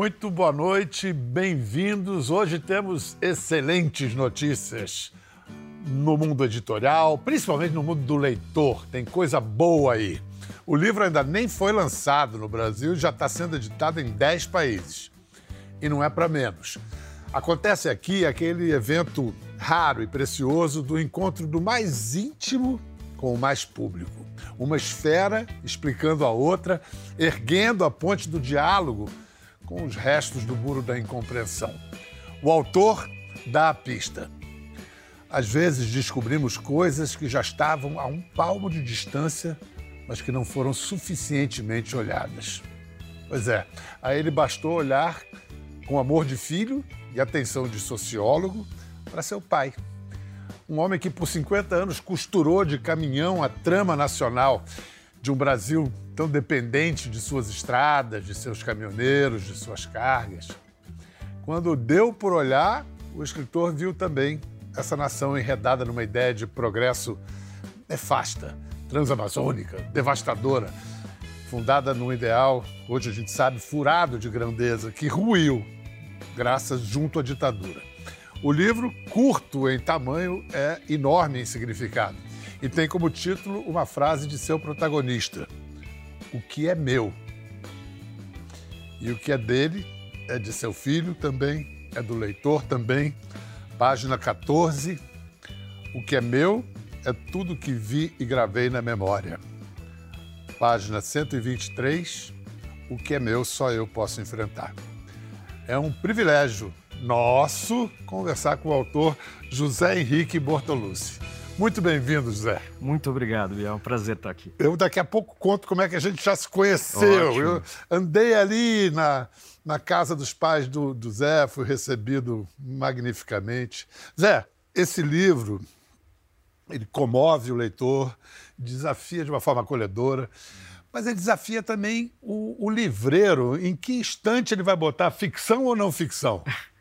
Muito boa noite, bem-vindos. Hoje temos excelentes notícias no mundo editorial, principalmente no mundo do leitor. Tem coisa boa aí. O livro ainda nem foi lançado no Brasil já está sendo editado em 10 países. E não é para menos. Acontece aqui aquele evento raro e precioso do encontro do mais íntimo com o mais público. Uma esfera explicando a outra, erguendo a ponte do diálogo com os restos do muro da incompreensão. O autor dá a pista. Às vezes descobrimos coisas que já estavam a um palmo de distância, mas que não foram suficientemente olhadas. Pois é, a ele bastou olhar com amor de filho e atenção de sociólogo para seu pai. Um homem que por 50 anos costurou de caminhão a trama nacional de um Brasil tão dependente de suas estradas, de seus caminhoneiros, de suas cargas. Quando deu por olhar, o escritor viu também essa nação enredada numa ideia de progresso nefasta, transamazônica, devastadora, fundada num ideal, hoje a gente sabe, furado de grandeza, que ruiu graças junto à ditadura. O livro, curto em tamanho, é enorme em significado e tem como título uma frase de seu protagonista: O que é meu? E o que é dele é de seu filho também, é do leitor também. Página 14. O que é meu é tudo que vi e gravei na memória. Página 123. O que é meu só eu posso enfrentar. É um privilégio nosso conversar com o autor José Henrique Bortolucci. Muito bem-vindo, José. Muito obrigado, Biel. É um prazer estar aqui. Eu daqui a pouco conto como é que a gente já se conheceu. Ótimo. Eu andei ali na, na casa dos pais do, do Zé, fui recebido magnificamente. Zé, esse livro, ele comove o leitor, desafia de uma forma acolhedora, mas ele desafia também o, o livreiro. Em que instante ele vai botar ficção ou não ficção?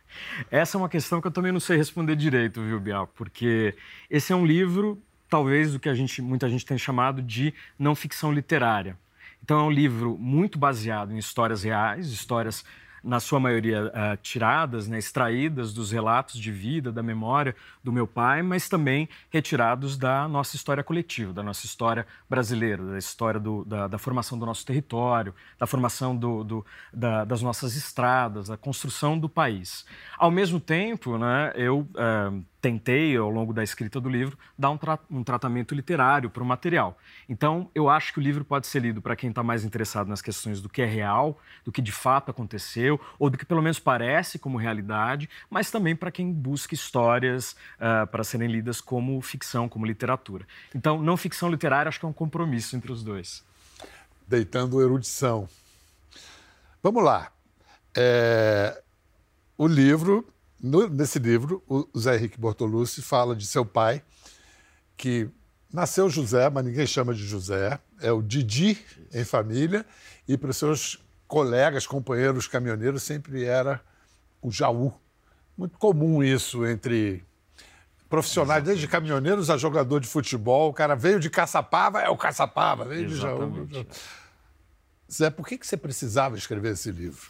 Essa é uma questão que eu também não sei responder direito, viu, Bial? Porque esse é um livro, talvez, do que a gente, muita gente tem chamado de não ficção literária. Então, é um livro muito baseado em histórias reais, histórias na sua maioria uh, tiradas, né, extraídas dos relatos de vida, da memória do meu pai, mas também retirados da nossa história coletiva, da nossa história brasileira, da história do, da, da, formação do nosso território, da formação do, do, da, das nossas estradas, da construção do país. Ao mesmo tempo, né, eu uh, tentei, ao longo da escrita do livro, dar um, tra um tratamento literário para o material. Então, eu acho que o livro pode ser lido para quem está mais interessado nas questões do que é real, do que de fato aconteceu, ou do que pelo menos parece como realidade, mas também para quem busca histórias uh, para serem lidas como ficção, como literatura. Então, não ficção literária, acho que é um compromisso entre os dois. Deitando erudição. Vamos lá. É... O livro no, nesse livro, o Zé Henrique Bortolucci fala de seu pai, que nasceu José, mas ninguém chama de José, é o Didi em família, e para os seus colegas, companheiros caminhoneiros, sempre era o Jaú. Muito comum isso entre profissionais, desde caminhoneiros a jogador de futebol. O cara veio de Caçapava, é o Caçapava, veio Exatamente. de Jaú. Zé, por que, que você precisava escrever esse livro?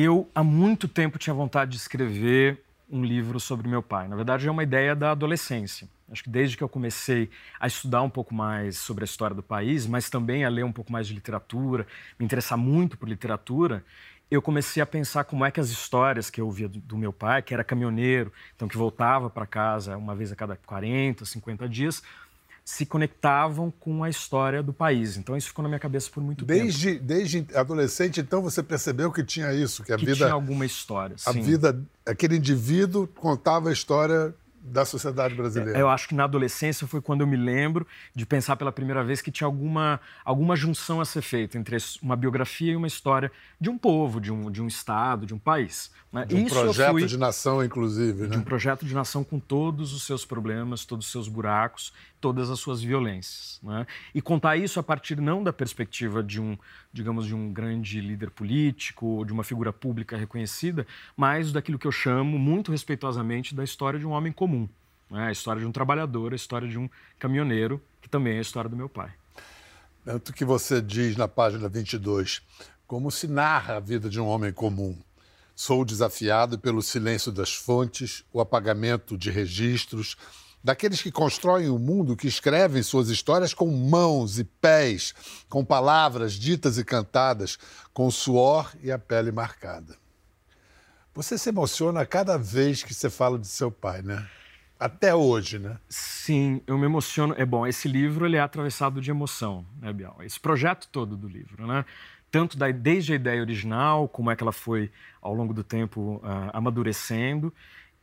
Eu, há muito tempo, tinha vontade de escrever um livro sobre meu pai. Na verdade, é uma ideia da adolescência. Acho que desde que eu comecei a estudar um pouco mais sobre a história do país, mas também a ler um pouco mais de literatura, me interessar muito por literatura, eu comecei a pensar como é que as histórias que eu ouvia do, meu pai, que era caminhoneiro, então que voltava para casa uma vez a cada 40, 50 dias, se conectavam com a história do país. Então isso ficou na minha cabeça por muito desde, tempo. Desde adolescente, então você percebeu que tinha isso, que a que vida tinha alguma história. A sim. vida, aquele indivíduo contava a história da sociedade brasileira. Eu acho que na adolescência foi quando eu me lembro de pensar pela primeira vez que tinha alguma, alguma junção a ser feita entre uma biografia e uma história de um povo, de um, de um estado, de um país. Né? De um Isso projeto fui, de nação, inclusive. Né? De um projeto de nação com todos os seus problemas, todos os seus buracos, todas as suas violências. Né? E contar isso a partir não da perspectiva de um, digamos, de um grande líder político ou de uma figura pública reconhecida, mas daquilo que eu chamo muito respeitosamente da história de um homem comum. Né? A história de um trabalhador, a história de um caminhoneiro, que também é a história do meu pai. Tanto que você diz na página 22, como se narra a vida de um homem comum. Sou desafiado pelo silêncio das fontes, o apagamento de registros, daqueles que constroem o mundo, que escrevem suas histórias com mãos e pés, com palavras ditas e cantadas, com suor e a pele marcada. Você se emociona cada vez que você fala de seu pai, né? Até hoje, né? Sim, eu me emociono. É bom, esse livro ele é atravessado de emoção, né, Bial? Esse projeto todo do livro, né? Tanto da, desde a ideia original, como é que ela foi ao longo do tempo uh, amadurecendo,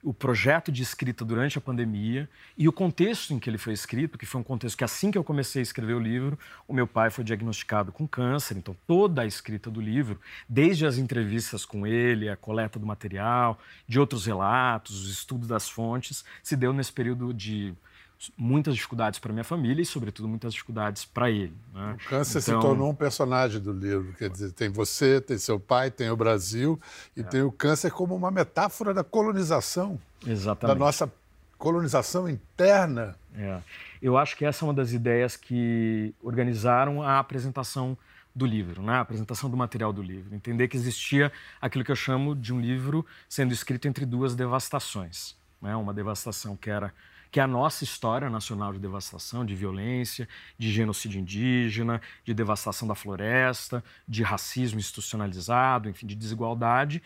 o projeto de escrita durante a pandemia e o contexto em que ele foi escrito, que foi um contexto que assim que eu comecei a escrever o livro, o meu pai foi diagnosticado com câncer, então toda a escrita do livro, desde as entrevistas com ele, a coleta do material, de outros relatos, os estudos das fontes, se deu nesse período de muitas dificuldades para minha família e, sobretudo, muitas dificuldades para ele. Né? O câncer então... se tornou um personagem do livro. Quer dizer, tem você, tem seu pai, tem o Brasil e é. tem o câncer como uma metáfora da colonização. Exatamente. Da nossa colonização interna. É. Eu acho que essa é uma das ideias que organizaram a apresentação do livro, né? a apresentação do material do livro. Entender que existia aquilo que eu chamo de um livro sendo escrito entre duas devastações. Né? Uma devastação que era que a nossa história nacional de devastação, de violência, de genocídio indígena, de devastação da floresta, de racismo institucionalizado, enfim, de desigualdade,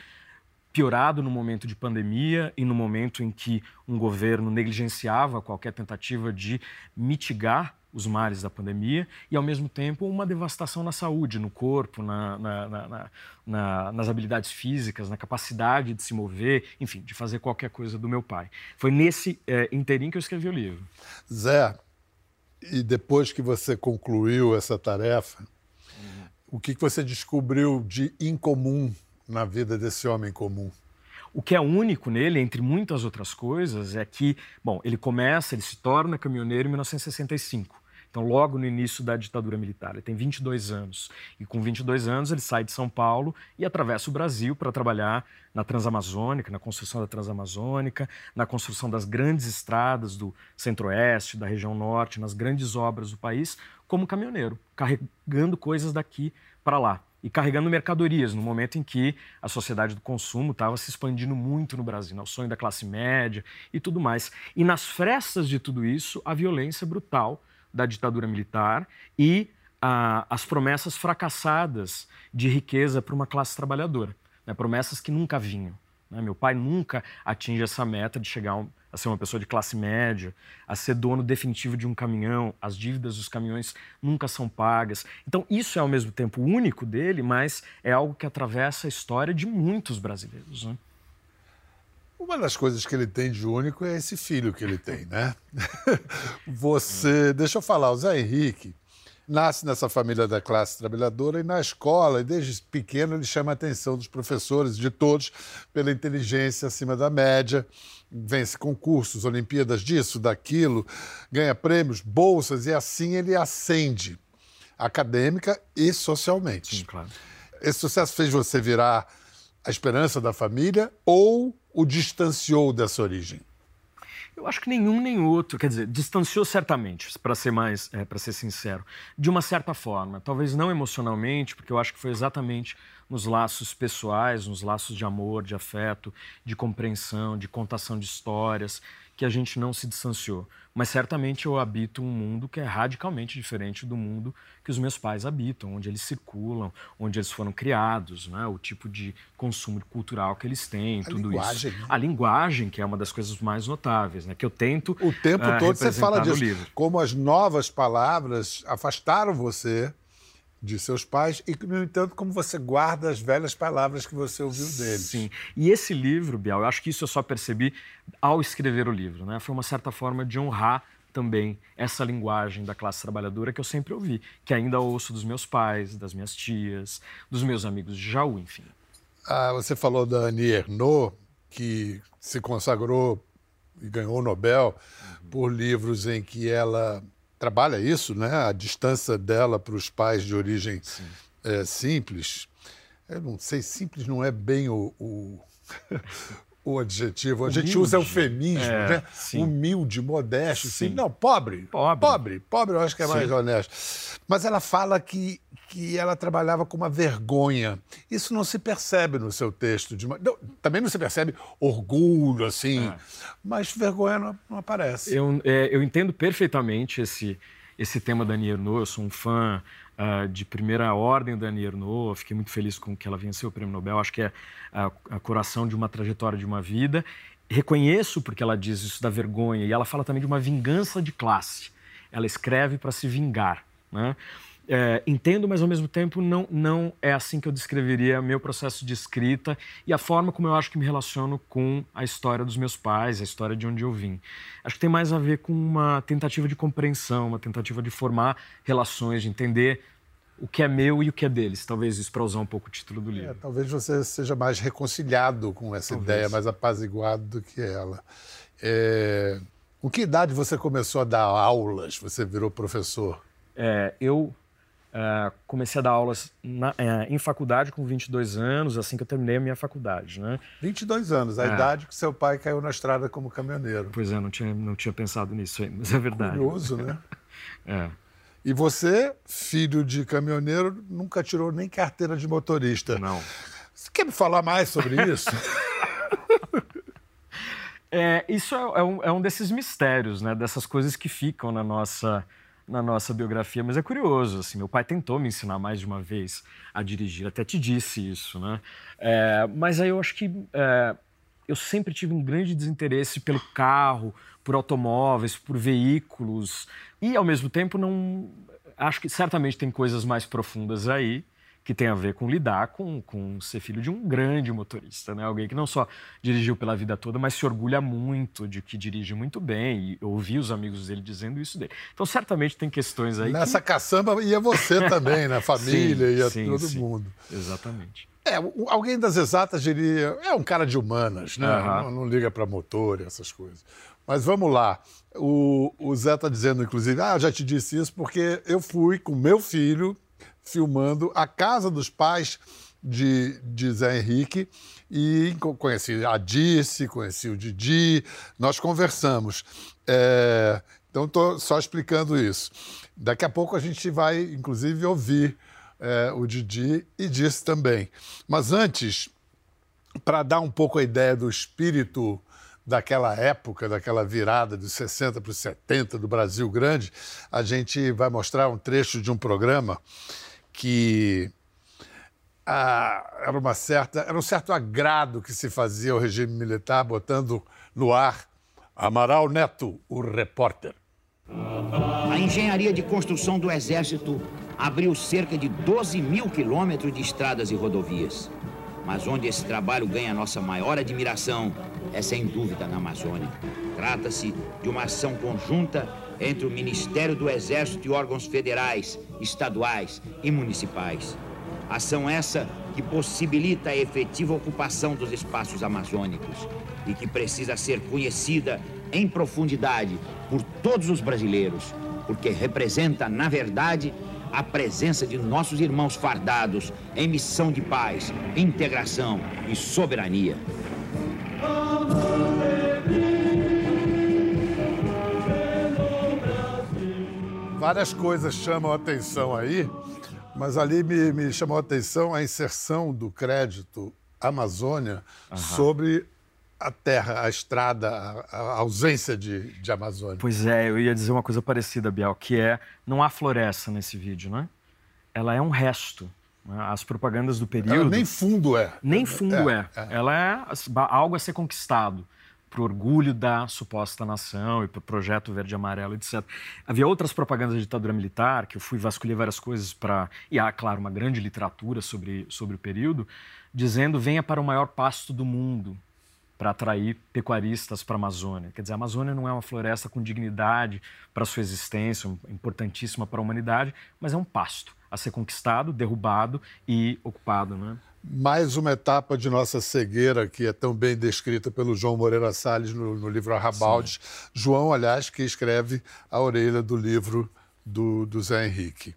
piorado no momento de pandemia e no momento em que um governo negligenciava qualquer tentativa de mitigar os males da pandemia e, ao mesmo tempo, uma devastação na saúde, no corpo, na, na, na, nas habilidades físicas, na capacidade de se mover, enfim, de fazer qualquer coisa do meu pai. Foi nesse é, interim que eu escrevi o livro. Zé, e depois que você concluiu essa tarefa, uhum. o que você descobriu de incomum na vida desse homem comum? O que é único nele, entre muitas outras coisas, é que, bom, ele começa, ele se torna caminhoneiro em 1965. Então, logo no início da ditadura militar, ele tem 22 anos. E com 22 anos, ele sai de São Paulo e atravessa o Brasil para trabalhar na Transamazônica, na construção da Transamazônica, na construção das grandes estradas do Centro-Oeste, da região Norte, nas grandes obras do país, como caminhoneiro, carregando coisas daqui para lá e carregando mercadorias no momento em que a sociedade do consumo estava se expandindo muito no Brasil, né? o sonho da classe média e tudo mais. E nas frestas de tudo isso, a violência brutal da ditadura militar e ah, as promessas fracassadas de riqueza para uma classe trabalhadora, né? promessas que nunca vinham. Né? Meu pai nunca atinge essa meta de chegar a ser uma pessoa de classe média, a ser dono definitivo de um caminhão, as dívidas dos caminhões nunca são pagas. Então, isso é ao mesmo tempo único dele, mas é algo que atravessa a história de muitos brasileiros. Né? Uma das coisas que ele tem de único é esse filho que ele tem, né? Você, deixa eu falar, o Zé Henrique nasce nessa família da classe trabalhadora e na escola, e desde pequeno, ele chama a atenção dos professores, de todos, pela inteligência acima da média, vence concursos, Olimpíadas disso, daquilo, ganha prêmios, bolsas, e assim ele ascende acadêmica e socialmente. Sim, claro. Esse sucesso fez você virar a esperança da família ou o distanciou dessa origem? Eu acho que nenhum nem outro, quer dizer, distanciou certamente, para ser mais, é, para ser sincero, de uma certa forma, talvez não emocionalmente, porque eu acho que foi exatamente nos laços pessoais, nos laços de amor, de afeto, de compreensão, de contação de histórias, que a gente não se distanciou. Mas certamente eu habito um mundo que é radicalmente diferente do mundo que os meus pais habitam, onde eles circulam, onde eles foram criados, né? o tipo de consumo cultural que eles têm, a tudo linguagem, isso. Né? A linguagem, que é uma das coisas mais notáveis, né? que eu tento. O tempo uh, todo você fala disso. Como as novas palavras afastaram você de seus pais e, no entanto, como você guarda as velhas palavras que você ouviu deles. Sim. E esse livro, Bial, eu acho que isso eu só percebi ao escrever o livro, né? Foi uma certa forma de honrar também essa linguagem da classe trabalhadora que eu sempre ouvi, que ainda ouço dos meus pais, das minhas tias, dos meus amigos de Jaú, enfim. Ah, você falou da Annie Ernaux, que se consagrou e ganhou o Nobel uhum. por livros em que ela trabalha isso, né? A distância dela para os pais de origem é, simples. Eu não sei, simples não é bem o, o, o adjetivo. A gente usa eufemismo, é, né? Sim. Humilde, modesto, sim. sim. Não, pobre. Pobre. Pobre. Pobre eu acho que é mais sim. honesto. Mas ela fala que, que ela trabalhava com uma vergonha. Isso não se percebe no seu texto. De uma... não, também não se percebe orgulho, assim. É. Mas vergonha não, não aparece. Eu, é, eu entendo perfeitamente esse, esse tema da Ernaux. Eu sou um fã uh, de primeira ordem da Annie Ernaux. Fiquei muito feliz com que ela venceu o Prêmio Nobel. Acho que é a, a coração de uma trajetória de uma vida. Reconheço porque ela diz isso da vergonha e ela fala também de uma vingança de classe. Ela escreve para se vingar, né? É, entendo, mas ao mesmo tempo não, não é assim que eu descreveria meu processo de escrita e a forma como eu acho que me relaciono com a história dos meus pais, a história de onde eu vim. Acho que tem mais a ver com uma tentativa de compreensão, uma tentativa de formar relações, de entender o que é meu e o que é deles. Talvez isso para usar um pouco o título do livro. É, talvez você seja mais reconciliado com essa talvez. ideia, mais apaziguado do que ela. É... Com que idade você começou a dar aulas? Você virou professor? É, eu Uh, comecei a dar aulas na, uh, em faculdade com 22 anos, assim que eu terminei a minha faculdade, né? 22 anos, a é. idade que seu pai caiu na estrada como caminhoneiro. Pois é, não tinha, não tinha pensado nisso aí, mas é verdade. Curioso, né? é. E você, filho de caminhoneiro, nunca tirou nem carteira de motorista. Não. Você quer me falar mais sobre isso? é, isso é, é, um, é um desses mistérios, né? Dessas coisas que ficam na nossa na nossa biografia, mas é curioso, assim, meu pai tentou me ensinar mais de uma vez a dirigir, até te disse isso, né? É, mas aí eu acho que é, eu sempre tive um grande desinteresse pelo carro, por automóveis, por veículos, e ao mesmo tempo não... Acho que certamente tem coisas mais profundas aí, que tem a ver com lidar com, com ser filho de um grande motorista, né? Alguém que não só dirigiu pela vida toda, mas se orgulha muito de que dirige muito bem. E ouvi os amigos dele dizendo isso dele. Então, certamente tem questões aí. Nessa que... caçamba ia você também, na família, sim, ia sim, todo sim. mundo. Exatamente. É, alguém das exatas diria, é um cara de humanas, né? Uhum. Não, não, liga para motor e essas coisas. Mas vamos lá. O, o Zé está dizendo, inclusive, ah, já te disse isso porque eu fui com meu filho filmando a casa dos pais de, de Zé Henrique e conheci a Dice, conheci o Didi, nós conversamos. É, então, estou só explicando isso. Daqui a pouco a gente vai, inclusive, ouvir é, o Didi e Dice também. Mas antes, para dar um pouco a ideia do espírito daquela época, daquela virada dos 60 para os 70 do Brasil Grande, a gente vai mostrar um trecho de um programa que ah, era, uma certa, era um certo agrado que se fazia ao regime militar, botando no ar Amaral Neto, o repórter. A engenharia de construção do Exército abriu cerca de 12 mil quilômetros de estradas e rodovias. Mas onde esse trabalho ganha nossa maior admiração é sem dúvida na Amazônia. Trata-se de uma ação conjunta entre o Ministério do Exército e órgãos federais, estaduais e municipais. Ação essa que possibilita a efetiva ocupação dos espaços amazônicos e que precisa ser conhecida em profundidade por todos os brasileiros, porque representa, na verdade, a presença de nossos irmãos fardados em missão de paz, integração e soberania. Várias coisas chamam a atenção aí, mas ali me, me chamou a atenção a inserção do crédito Amazônia uhum. sobre a terra, a estrada, a, a ausência de, de, Amazônia. Pois é, eu ia dizer uma coisa parecida, Biel, que é não há floresta nesse vídeo, né? Ela é um resto. Né? As propagandas do período. Ela nem fundo é. Nem fundo é. é. é. Ela é algo a ser conquistado para o orgulho da suposta nação e para o projeto verde amarelo, etc. Havia outras propagandas da ditadura militar, que eu fui vasculhar várias coisas para... E há, claro, uma grande literatura sobre, sobre o período, dizendo venha para o maior pasto do mundo para atrair pecuaristas para a Amazônia. Quer dizer, a Amazônia não é uma floresta com dignidade para sua existência, importantíssima para a humanidade, mas é um pasto a ser conquistado, derrubado e ocupado, né? Mais uma etapa de nossa cegueira, que é tão bem descrita pelo João Moreira Salles no, no livro Arrabaldes. Sim. João, aliás, que escreve a orelha do livro do, do Zé Henrique.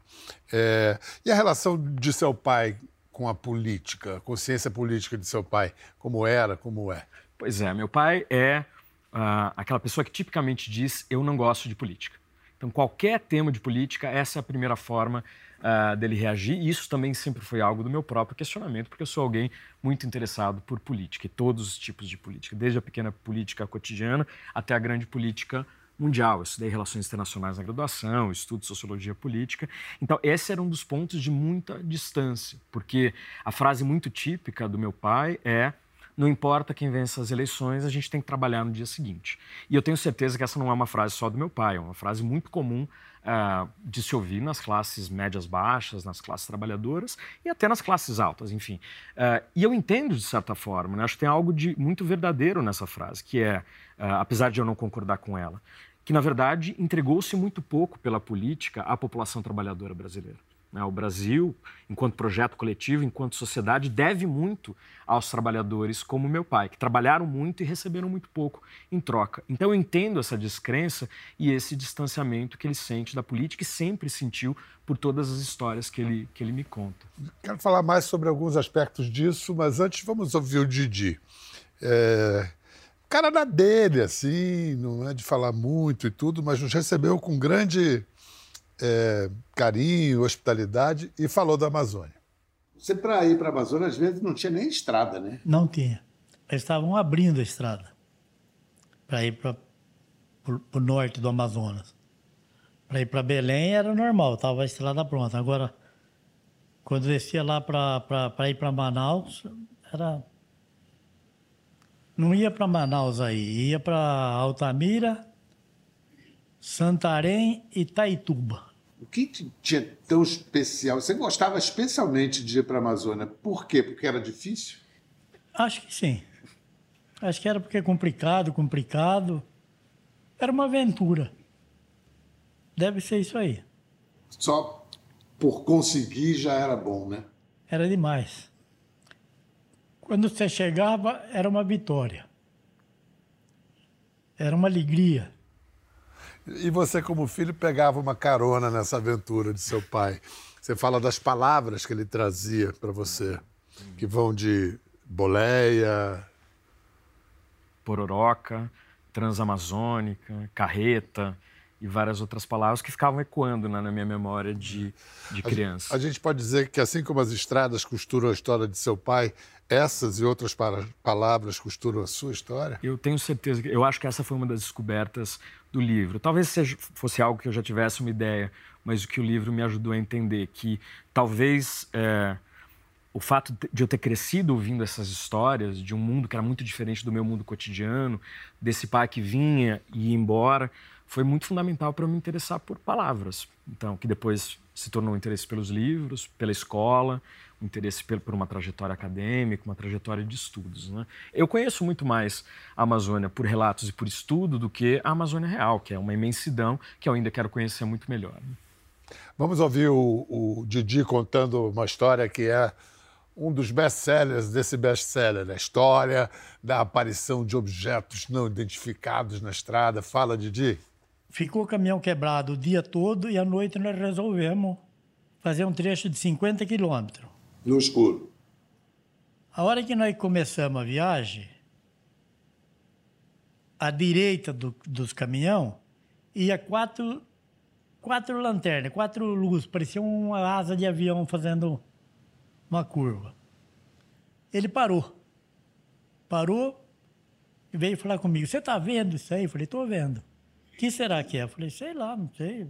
É, e a relação de seu pai com a política, a consciência política de seu pai, como era, como é? Pois é, meu pai é uh, aquela pessoa que tipicamente diz: eu não gosto de política. Então, qualquer tema de política, essa é a primeira forma uh, dele reagir. E isso também sempre foi algo do meu próprio questionamento, porque eu sou alguém muito interessado por política e todos os tipos de política, desde a pequena política cotidiana até a grande política mundial. Eu estudei relações internacionais na graduação, estudo sociologia política. Então, esse era um dos pontos de muita distância, porque a frase muito típica do meu pai é não importa quem vence as eleições, a gente tem que trabalhar no dia seguinte. E eu tenho certeza que essa não é uma frase só do meu pai, é uma frase muito comum uh, de se ouvir nas classes médias baixas, nas classes trabalhadoras e até nas classes altas, enfim. Uh, e eu entendo de certa forma, né? acho que tem algo de muito verdadeiro nessa frase, que é, uh, apesar de eu não concordar com ela, que na verdade entregou-se muito pouco pela política à população trabalhadora brasileira. Né? O Brasil, enquanto projeto coletivo, enquanto sociedade, deve muito aos trabalhadores como meu pai, que trabalharam muito e receberam muito pouco em troca. Então eu entendo essa descrença e esse distanciamento que ele sente da política e sempre sentiu por todas as histórias que ele, que ele me conta. Quero falar mais sobre alguns aspectos disso, mas antes vamos ouvir o Didi. É... Cara da dele, assim, não é de falar muito e tudo, mas nos recebeu com grande é, carinho, hospitalidade e falou da Amazônia. Você, para ir para a Amazônia, às vezes não tinha nem estrada, né? Não tinha. Eles estavam abrindo a estrada para ir para o norte do Amazonas. Para ir para Belém era normal, estava a estrada pronta. Agora, quando descia lá para ir para Manaus, era. Não ia para Manaus aí, ia para Altamira, Santarém e Taituba. O que tinha tão especial? Você gostava especialmente de ir para a Amazônia. Por quê? Porque era difícil? Acho que sim. Acho que era porque é complicado, complicado. Era uma aventura. Deve ser isso aí. Só por conseguir já era bom, né? Era demais. Quando você chegava, era uma vitória. Era uma alegria. E você, como filho, pegava uma carona nessa aventura de seu pai. Você fala das palavras que ele trazia para você, que vão de boleia, pororoca, transamazônica, carreta e várias outras palavras que ficavam ecoando né, na minha memória de, de criança. A, a, gente pode dizer que, assim como as estradas costuram a história de seu pai, essas e outras palavras costuram a sua história? Eu tenho certeza. Eu acho que essa foi uma das descobertas do livro. Talvez seja, fosse algo que eu já tivesse uma ideia, mas o que o livro me ajudou a entender que talvez é, o fato de eu ter crescido ouvindo essas histórias de um mundo que era muito diferente do meu mundo cotidiano, desse pai que vinha e ia embora, foi muito fundamental para eu me interessar por palavras. Então, que depois se tornou um interesse pelos livros, pela escola, interesse por uma trajetória acadêmica, uma trajetória de estudos. Né? Eu conheço muito mais a Amazônia por relatos e por estudo do que a Amazônia real, que é uma imensidão que eu ainda quero conhecer muito melhor. Né? Vamos ouvir o, o Didi contando uma história que é um dos best-sellers desse best-seller, a história da aparição de objetos não identificados na estrada. Fala, Didi. Ficou o caminhão quebrado o dia todo e à noite nós resolvemos fazer um trecho de 50 quilômetros. No escuro. A hora que nós começamos a viagem, à direita do, dos caminhão ia quatro, quatro lanternas, quatro luzes, parecia uma asa de avião fazendo uma curva. Ele parou. Parou e veio falar comigo. Você está vendo isso aí? Eu falei, estou vendo que será que é? Eu falei, sei lá, não sei.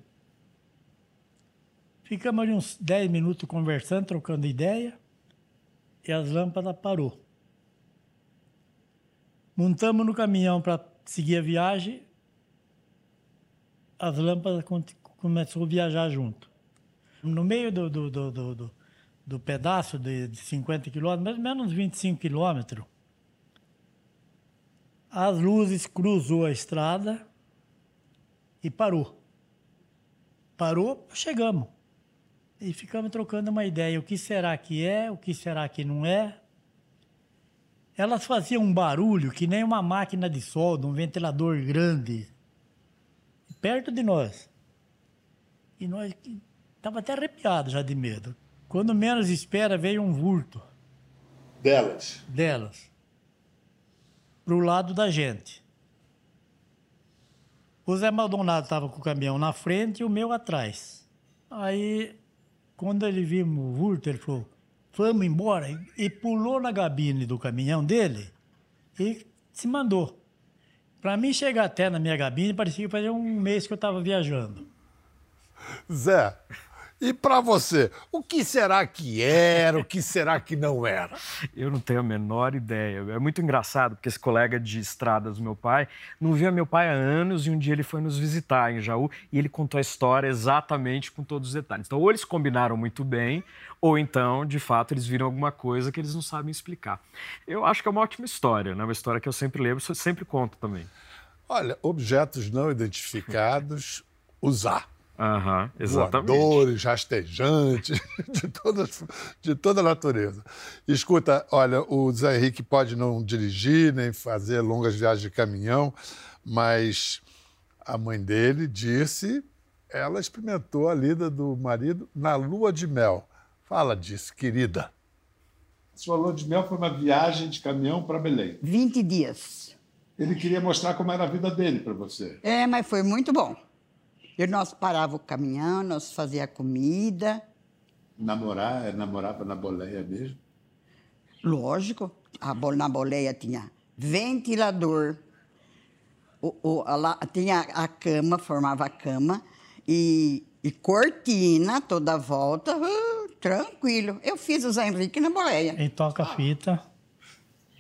Ficamos ali uns 10 minutos conversando, trocando ideia, e as lâmpadas parou. Montamos no caminhão para seguir a viagem, as lâmpadas começou a viajar junto. No meio do, do, do, do, do pedaço de, de 50 quilômetros, mais ou menos 25 quilômetros, as luzes cruzou a estrada e parou. Parou, chegamos. E ficamos trocando uma ideia. O que será que é? O que será que não é? Elas faziam um barulho que nem uma máquina de solda, um ventilador grande, perto de nós. E nós estava até arrepiado já de medo. Quando menos espera, veio um vulto. Delas? Delas. para o lado da gente. O Zé Maldonado estava com o caminhão na frente e o meu atrás. Aí, quando ele viu o vulto, ele falou: vamos embora. E pulou na gabine do caminhão dele e se mandou. Para mim chegar até na minha gabine, parecia que fazia um mês que eu estava viajando. Zé, e para você, o que será que era, o que será que não era? Eu não tenho a menor ideia. É muito engraçado, porque esse colega de estradas do meu pai não via meu pai há anos e um dia ele foi nos visitar em Jaú e ele contou a história exatamente com todos os detalhes. Então, ou eles combinaram muito bem, ou então, de fato, eles viram alguma coisa que eles não sabem explicar. Eu acho que é uma ótima história, né? Uma história que eu sempre lembro, sempre conto também. Olha, objetos não identificados, usar. Uhum, exatamente. Voadores, rastejantes, de toda, de toda a natureza. Escuta, olha, o Zé Henrique pode não dirigir nem fazer longas viagens de caminhão, mas a mãe dele disse, ela experimentou a lida do marido na lua de mel. Fala disso, querida. Sua lua de mel foi uma viagem de caminhão para Belém. 20 dias. Ele queria mostrar como era a vida dele para você. É, mas foi muito bom. E nós parava o caminhão, nós fazia comida. Namorar, é, namorava na boleia mesmo? Lógico. A, na boleia tinha ventilador, o, o, lá, tinha a cama, formava a cama, e, e cortina toda a volta, uh, tranquilo. Eu fiz o Zé Henrique na boleia. Em toca-fita.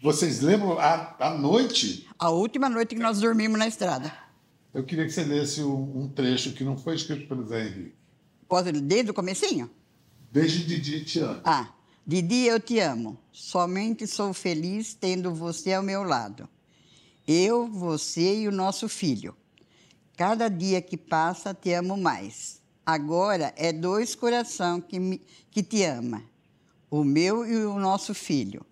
Vocês lembram a, a noite? A última noite que nós dormimos na estrada. Eu queria que você lesse um, trecho que não foi escrito pelo Zé Henrique. Posso desde o comecinho? Desde Didi te amo. Ah, Didi, eu te amo. Somente sou feliz tendo você ao meu lado. Eu, você e o nosso filho. Cada dia que passa, te amo mais. Agora é dois coração que, me, que te ama. O meu e o nosso filho.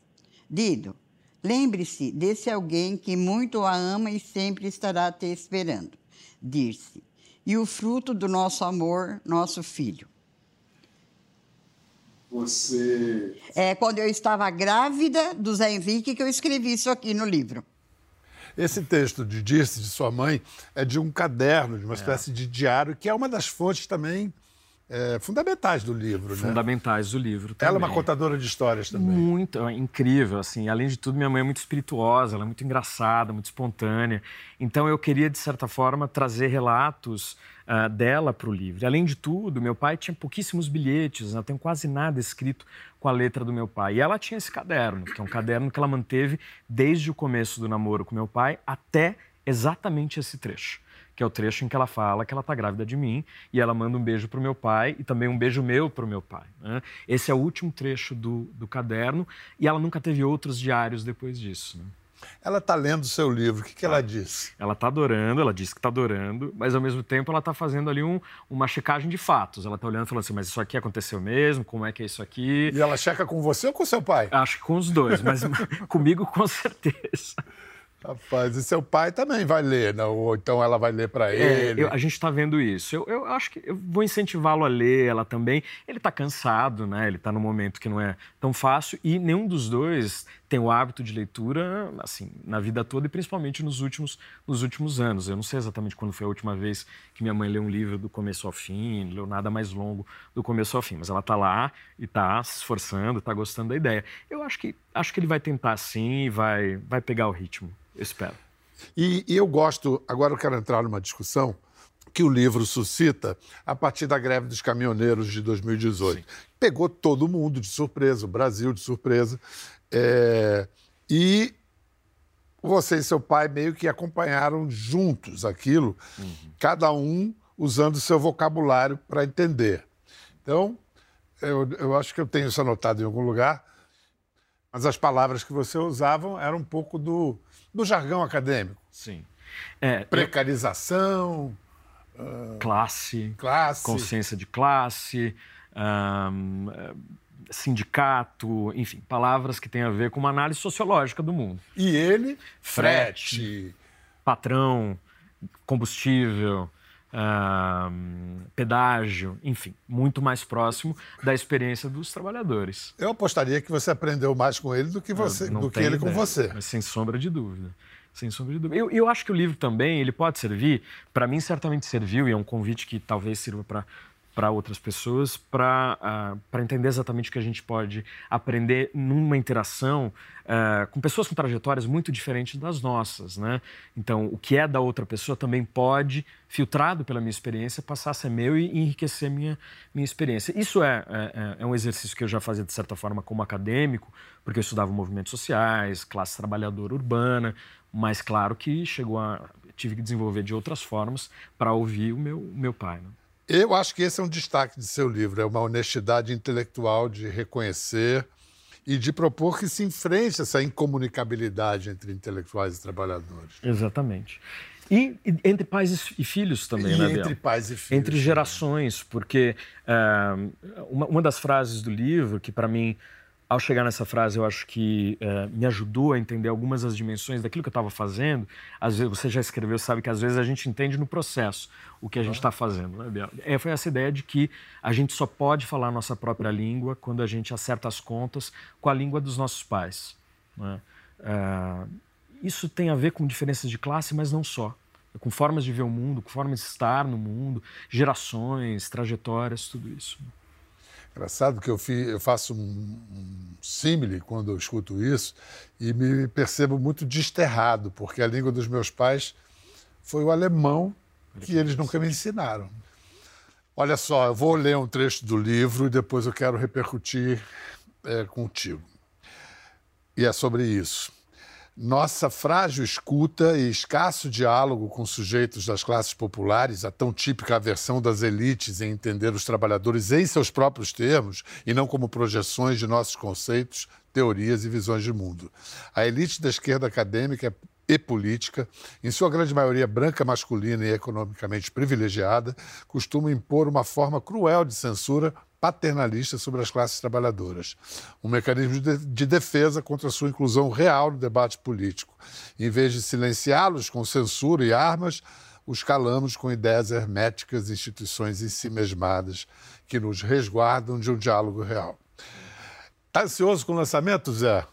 Dido, Lembre-se desse alguém que muito a ama e sempre estará te esperando. Dir-se. E o fruto do nosso amor, nosso filho. Você. É quando eu estava grávida do Zé Henrique que eu escrevi isso aqui no livro. Esse texto de Dirce, de sua mãe, é de um caderno, de uma é. espécie de diário, que é uma das fontes também é, fundamentais do livro, né? Fundamentais do livro também. Ela é uma contadora de histórias também. Muito, é incrível, assim. Além de tudo, minha mãe é muito espirituosa, ela é muito engraçada, muito espontânea. Então, eu queria, de certa forma, trazer relatos uh, dela para o livro. Além de tudo, meu pai tinha pouquíssimos bilhetes, não tem quase nada escrito com a letra do meu pai. E ela tinha esse caderno, que é um caderno que ela manteve desde o começo do namoro com meu pai até exatamente esse trecho que é o trecho em que ela fala que ela está grávida de mim e ela manda um beijo para o meu pai e também um beijo meu para o meu pai. Né? Esse é o último trecho do, do caderno e ela nunca teve outros diários depois disso. Né? Ela está lendo o seu livro, o que, que ela disse? Ela está adorando, ela disse que está adorando, mas ao mesmo tempo ela está fazendo ali um, uma checagem de fatos. Ela está olhando e falando assim, mas isso aqui aconteceu mesmo? Como é que é isso aqui? E ela checa com você ou com seu pai? Acho que com os dois, mas comigo com certeza. Rapaz, e seu pai também vai ler, não? ou então ela vai ler para é, ele? É, eu, a gente está vendo isso. Eu, eu, acho que eu vou incentivá-lo a ler, ela também. Ele está cansado, né? Ele está num momento que não é tão fácil e nenhum dos dois tem o hábito de leitura, assim, na vida toda e principalmente nos últimos, nos últimos anos. Eu não sei exatamente quando foi a última vez que minha mãe leu um livro do começo ao fim, leu nada mais longo do começo ao fim, mas ela está lá e está se esforçando, está gostando da ideia. Eu acho que acho que ele vai tentar sim e vai vai pegar o ritmo. Eu espero. E, e eu gosto, agora eu quero entrar numa discussão que o livro suscita a partir da greve dos caminhoneiros de 2018. Sim. Pegou todo mundo de surpresa, o Brasil de surpresa. É, e você e seu pai meio que acompanharam juntos aquilo, uhum. cada um usando seu vocabulário para entender. Então, eu, eu acho que eu tenho isso anotado em algum lugar, mas as palavras que você usavam eram um pouco do, do jargão acadêmico. Sim. É, Precarização. Eu... Uh, classe, classe. Consciência de classe. Um, sindicato, enfim, palavras que têm a ver com uma análise sociológica do mundo. E ele, frete, frete patrão, combustível, uh, pedágio, enfim, muito mais próximo da experiência dos trabalhadores. Eu apostaria que você aprendeu mais com ele do que você, do que ele ideia, com você. Sem sombra de dúvida. Sem sombra de dúvida. Eu, eu acho que o livro também ele pode servir, para mim certamente serviu, e é um convite que talvez sirva para para outras pessoas, para uh, entender exatamente o que a gente pode aprender numa interação uh, com pessoas com trajetórias muito diferentes das nossas. Né? Então, o que é da outra pessoa também pode, filtrado pela minha experiência, passar a ser meu e enriquecer minha, minha experiência. Isso é, é, é um exercício que eu já fazia, de certa forma, como acadêmico, porque eu estudava movimentos sociais, classe trabalhadora urbana, mas claro que chegou a tive que desenvolver de outras formas para ouvir o meu, meu pai. Né? Eu acho que esse é um destaque de seu livro, é uma honestidade intelectual de reconhecer e de propor que se enfrente essa incomunicabilidade entre intelectuais e trabalhadores. Exatamente. E, entre pais e filhos também, e né, Entre pais e filhos. Entre gerações, porque uh, uma, uma das frases do livro que para mim ao chegar nessa frase, eu acho que é, me ajudou a entender algumas das dimensões daquilo que eu estava fazendo. Às vezes, você já escreveu, sabe que às vezes a gente entende no processo o que a gente está fazendo. Né, Biel? É, foi essa ideia de que a gente só pode falar a nossa própria língua quando a gente acerta as contas com a língua dos nossos pais. Né? É, isso tem a ver com diferenças de classe, mas não só. Com formas de ver o mundo, com formas de estar no mundo, gerações, trajetórias, tudo isso. Engraçado que eu, eu faço um, um símile quando eu escuto isso e me percebo muito desterrado, porque a língua dos meus pais foi o alemão que eles nunca me ensinaram. Olha só, eu vou ler um trecho do livro e depois eu quero repercutir é, contigo. E é sobre isso. Nossa frágil escuta e escasso diálogo com sujeitos das classes populares, a tão típica aversão das elites em entender os trabalhadores em seus próprios termos e não como projeções de nossos conceitos, teorias e visões de mundo. A elite da esquerda acadêmica e política, em sua grande maioria branca, masculina e economicamente privilegiada, costuma impor uma forma cruel de censura paternalista sobre as classes trabalhadoras, um mecanismo de defesa contra sua inclusão real no debate político. Em vez de silenciá-los com censura e armas, os calamos com ideias herméticas e instituições em si mesmadas que nos resguardam de um diálogo real. Está ansioso com o lançamento, Zé?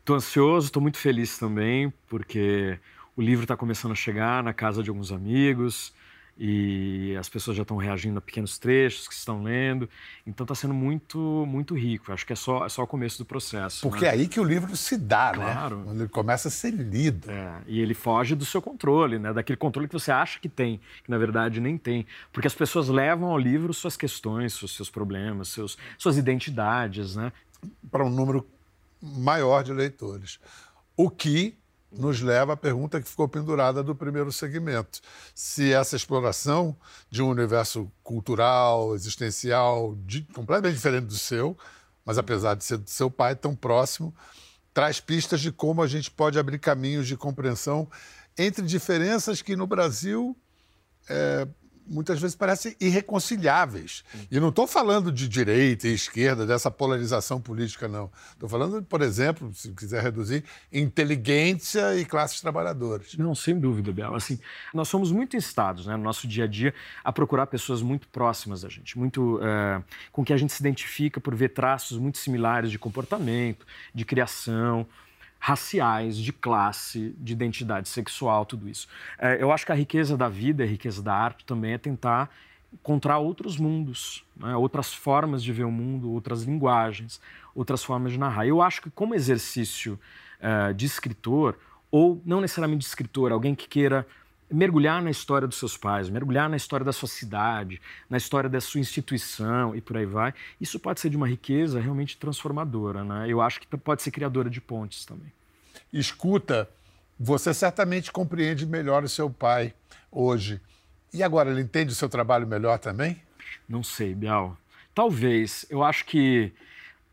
Estou ansioso, estou muito feliz também, porque o livro está começando a chegar na casa de alguns amigos e as pessoas já estão reagindo a pequenos trechos que estão lendo. Então está sendo muito muito rico. Acho que é só, é só o começo do processo. Porque né? é aí que o livro se dá, né? claro. né? Quando ele começa a ser lido. É, e ele foge do seu controle, né? Daquele controle que você acha que tem, que na verdade nem tem. Porque as pessoas levam ao livro suas questões, seus, seus problemas, seus, suas identidades, né? Para um número maior de leitores. O que nos leva à pergunta que ficou pendurada do primeiro segmento. Se essa exploração de um universo cultural, existencial, de, completamente diferente do seu, mas apesar de ser do seu pai tão próximo, traz pistas de como a gente pode abrir caminhos de compreensão entre diferenças que no Brasil é, muitas vezes parecem irreconciliáveis. E não estou falando de direita e esquerda, dessa polarização política, não. Estou falando, por exemplo, se quiser reduzir, inteligência e classes trabalhadoras. Não, sem dúvida, Bel. Assim, nós somos muito instados, né, no nosso dia a dia, a procurar pessoas muito próximas da gente, muito é, com que a gente se identifica por ver traços muito similares de comportamento, de criação raciais, de classe, de identidade sexual, tudo isso. É, eu acho que a riqueza da vida, a riqueza da arte também é tentar encontrar outros mundos, né? outras formas de ver o mundo, outras linguagens, outras formas de narrar. Eu acho que como exercício uh, de escritor, ou não necessariamente de escritor, alguém que queira mergulhar na história dos seus pais, mergulhar na história da sua cidade, na história da sua instituição e por aí vai, isso pode ser de uma riqueza realmente transformadora. Né? Eu acho que pode ser criadora de pontes também. Escuta, você certamente compreende melhor o seu pai hoje. E agora, ele entende o seu trabalho melhor também? Não sei, Bial. Talvez. Eu acho que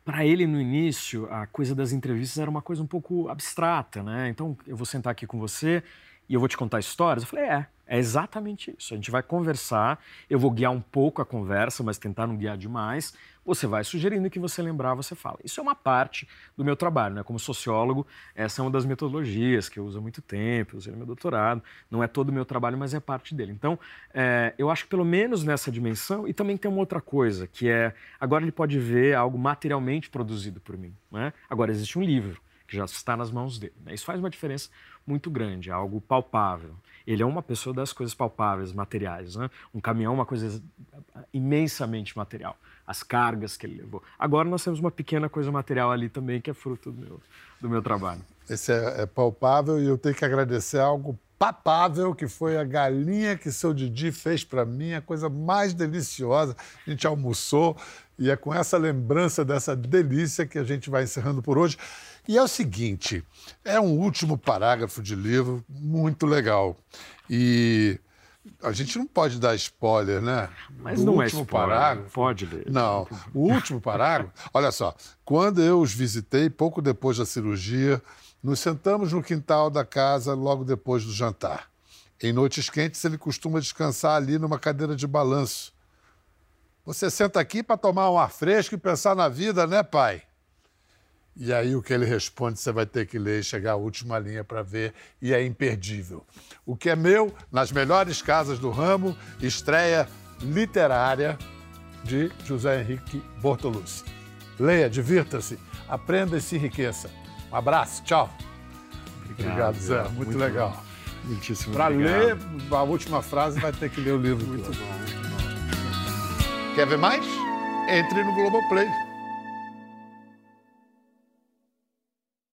para ele no início a coisa das entrevistas era uma coisa um pouco abstrata, né? Então eu vou sentar aqui com você e eu vou te contar histórias? Eu falei, é. É exatamente isso. A gente vai conversar, eu vou guiar um pouco a conversa, mas tentar não guiar demais. Você vai sugerindo que você lembrar, você fala. Isso é uma parte do meu trabalho, né? Como sociólogo, essa é uma das metodologias que eu uso há muito tempo, usei no meu doutorado. Não é todo o meu trabalho, mas é parte dele. Então, é, eu acho que pelo menos nessa dimensão, e também tem uma outra coisa, que é agora ele pode ver algo materialmente produzido por mim. Né? Agora existe um livro que já está nas mãos dele. Né? Isso faz uma diferença muito grande, é algo palpável. Ele é uma pessoa das coisas palpáveis, materiais. Né? Um caminhão é uma coisa imensamente material. As cargas que ele levou. Agora nós temos uma pequena coisa material ali também, que é fruto do meu, do meu trabalho. Esse é, é palpável e eu tenho que agradecer algo papável, que foi a galinha que seu Didi fez para mim, a coisa mais deliciosa. A gente almoçou e é com essa lembrança dessa delícia que a gente vai encerrando por hoje. E é o seguinte: é um último parágrafo de livro muito legal. E a gente não pode dar spoiler, né? Mas não é último é spoiler, parágrafo. Pode ler. Não, o último parágrafo. Olha só, quando eu os visitei, pouco depois da cirurgia, nos sentamos no quintal da casa logo depois do jantar. Em noites quentes, ele costuma descansar ali numa cadeira de balanço. Você senta aqui para tomar um ar fresco e pensar na vida, né, pai? E aí o que ele responde você vai ter que ler e chegar à última linha para ver, e é imperdível. O que é meu, nas melhores casas do ramo, estreia literária de José Henrique Bortolucci. Leia, divirta-se, aprenda e se enriqueça. Um abraço, tchau. Obrigado, obrigado Zé, muito, muito legal. Muitíssimo Para ler a última frase vai ter que ler o livro. muito bom, muito bom. Quer ver mais? Entre no Globoplay.